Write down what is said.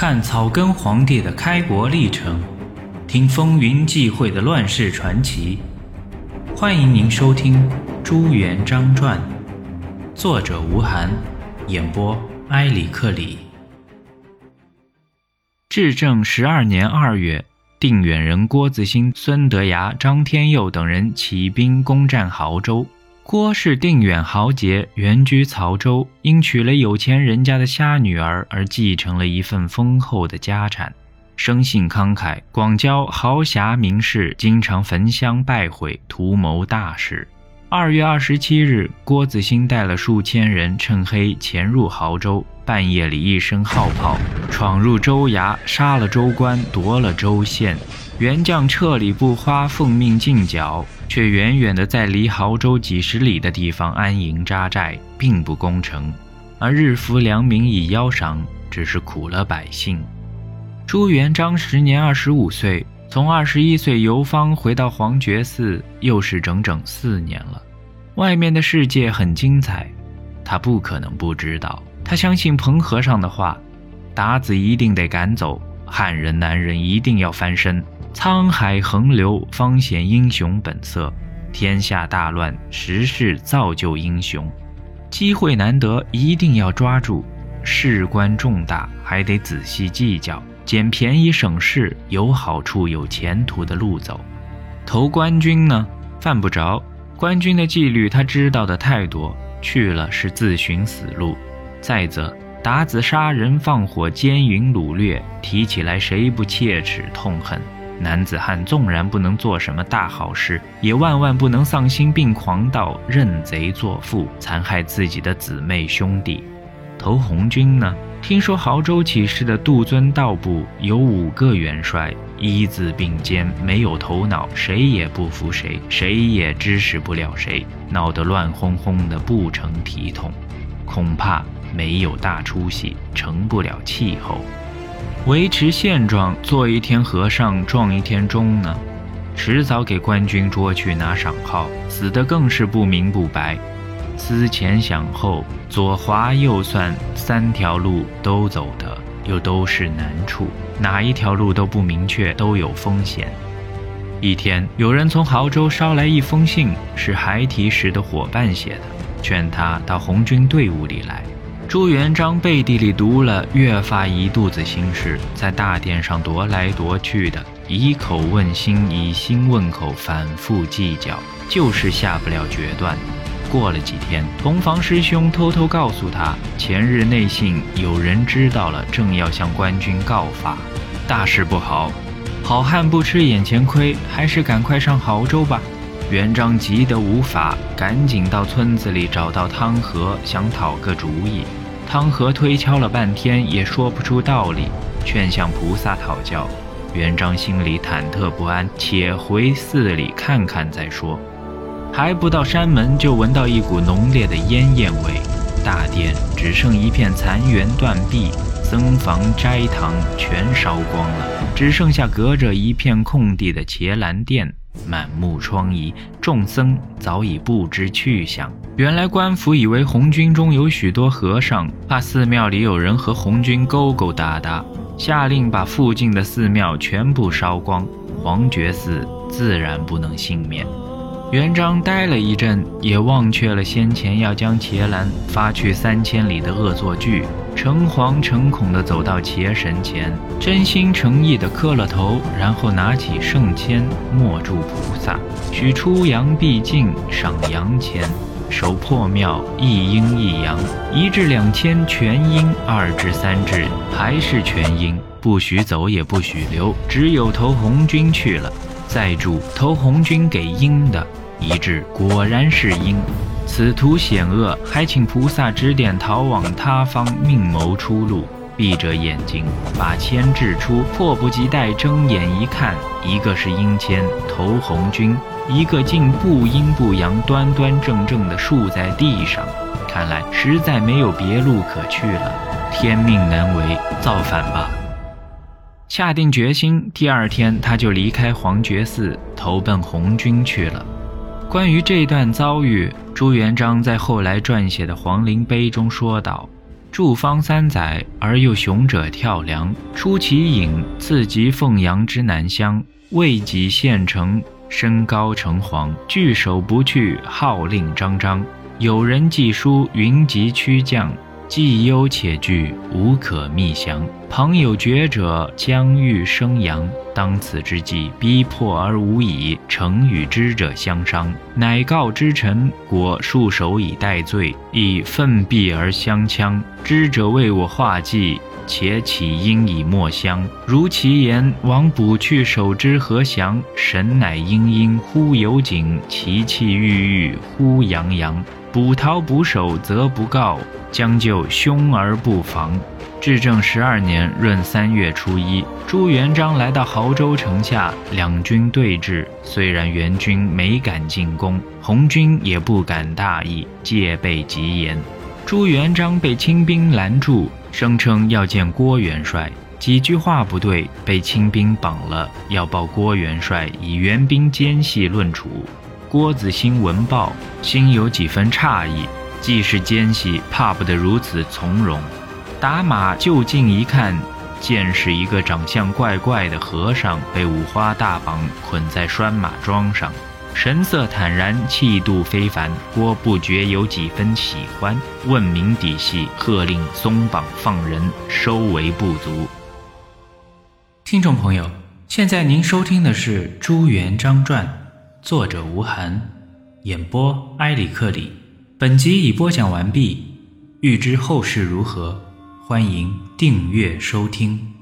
看草根皇帝的开国历程，听风云际会的乱世传奇。欢迎您收听《朱元璋传》，作者吴晗，演播埃里克里。至正十二年二月，定远人郭子兴、孙德崖、张天佑等人起兵攻占亳州。郭氏定远豪杰，原居曹州，因娶了有钱人家的瞎女儿而继承了一份丰厚的家产，生性慷慨，广交豪侠名士，经常焚香拜会，图谋大事。二月二十七日，郭子兴带了数千人，趁黑潜入亳州，半夜里一声号炮，闯入州衙，杀了州官，夺了州县。元将撤礼不花，奉命进剿，却远远的在离亳州几十里的地方安营扎寨，并不攻城，而日服良民以邀赏，只是苦了百姓。朱元璋时年二十五岁，从二十一岁游方回到黄觉寺，又是整整四年了。外面的世界很精彩，他不可能不知道。他相信彭和尚的话，鞑子一定得赶走，汉人男人一定要翻身。沧海横流，方显英雄本色。天下大乱，时势造就英雄。机会难得，一定要抓住。事关重大，还得仔细计较，捡便宜省事，有好处、有前途的路走。投官军呢，犯不着。官军的纪律他知道的太多，去了是自寻死路。再则，打子杀人放火、奸淫掳掠，提起来谁不切齿痛恨？男子汉纵然不能做什么大好事，也万万不能丧心病狂到认贼作父，残害自己的姊妹兄弟。投红军呢？听说亳州起事的杜遵道部有五个元帅，一字并肩，没有头脑，谁也不服谁，谁也支持不了谁，闹得乱哄哄的，不成体统，恐怕没有大出息，成不了气候。维持现状，做一天和尚撞一天钟呢，迟早给官军捉去拿赏号，死的更是不明不白。思前想后，左划右算，三条路都走得，又都是难处，哪一条路都不明确，都有风险。一天，有人从亳州捎来一封信，是孩提时的伙伴写的，劝他到红军队伍里来。朱元璋背地里读了，越发一肚子心事，在大殿上踱来踱去的，以口问心，以心问口，反复计较，就是下不了决断。过了几天，同房师兄偷偷告诉他，前日内信有人知道了，正要向官军告发，大事不好。好汉不吃眼前亏，还是赶快上亳州吧。元璋急得无法，赶紧到村子里找到汤和，想讨个主意。汤和推敲了半天，也说不出道理，劝向菩萨讨教。元璋心里忐忑不安，且回寺里看看再说。还不到山门，就闻到一股浓烈的烟焰味，大殿只剩一片残垣断壁，僧房斋堂全烧光了，只剩下隔着一片空地的伽蓝殿。满目疮痍，众僧早已不知去向。原来官府以为红军中有许多和尚，怕寺庙里有人和红军勾勾搭搭，下令把附近的寺庙全部烧光，黄觉寺自然不能幸免。元璋呆了一阵，也忘却了先前要将伽蓝发去三千里的恶作剧，诚惶诚恐地走到伽神前，真心诚意地磕了头，然后拿起圣签，默祝菩萨，许出阳必尽，赏阳签，手破庙，一阴一阳，一至两千全阴，二至三至还是全阴，不许走也不许留，只有投红军去了。再祝投红军给阴的。一致果然是阴，此途险恶，还请菩萨指点逃往他方，命谋出路。闭着眼睛把签掷出，迫不及待睁眼一看，一个是阴签投红军，一个竟不阴不阳，端端正正的竖在地上。看来实在没有别路可去了，天命难违，造反吧！下定决心，第二天他就离开黄觉寺，投奔红军去了。关于这段遭遇，朱元璋在后来撰写的《皇陵碑》中说道：“住方三载而又雄者跳梁，出其隐，自及凤阳之南乡，未几县城，身高城隍，据守不去，号令张张。有人寄书云集驱将。既忧且惧，无可觅降。旁有觉者将欲生阳，当此之际，逼迫而无已，诚与知者相商，乃告之臣，果束手以待罪，亦奋臂而相枪。知者为我画计，且起因以莫相。如其言，王补去守之何降？神乃殷殷，忽有景；其气郁郁，忽洋洋。捕逃捕守，则不告。将就凶而不防。至正十二年闰三月初一，朱元璋来到亳州城下，两军对峙。虽然元军没敢进攻，红军也不敢大意，戒备极严。朱元璋被清兵拦住，声称要见郭元帅，几句话不对，被清兵绑了，要报郭元帅以援兵奸细论处。郭子兴闻报，心有几分诧异。既是奸细，怕不得如此从容。打马就近一看，见是一个长相怪怪的和尚，被五花大绑捆在拴马桩上，神色坦然，气度非凡。郭不觉有几分喜欢，问明底细，喝令松绑放人，收为不足。听众朋友，现在您收听的是《朱元璋传》，作者吴晗，演播埃里克里。本集已播讲完毕，欲知后事如何，欢迎订阅收听。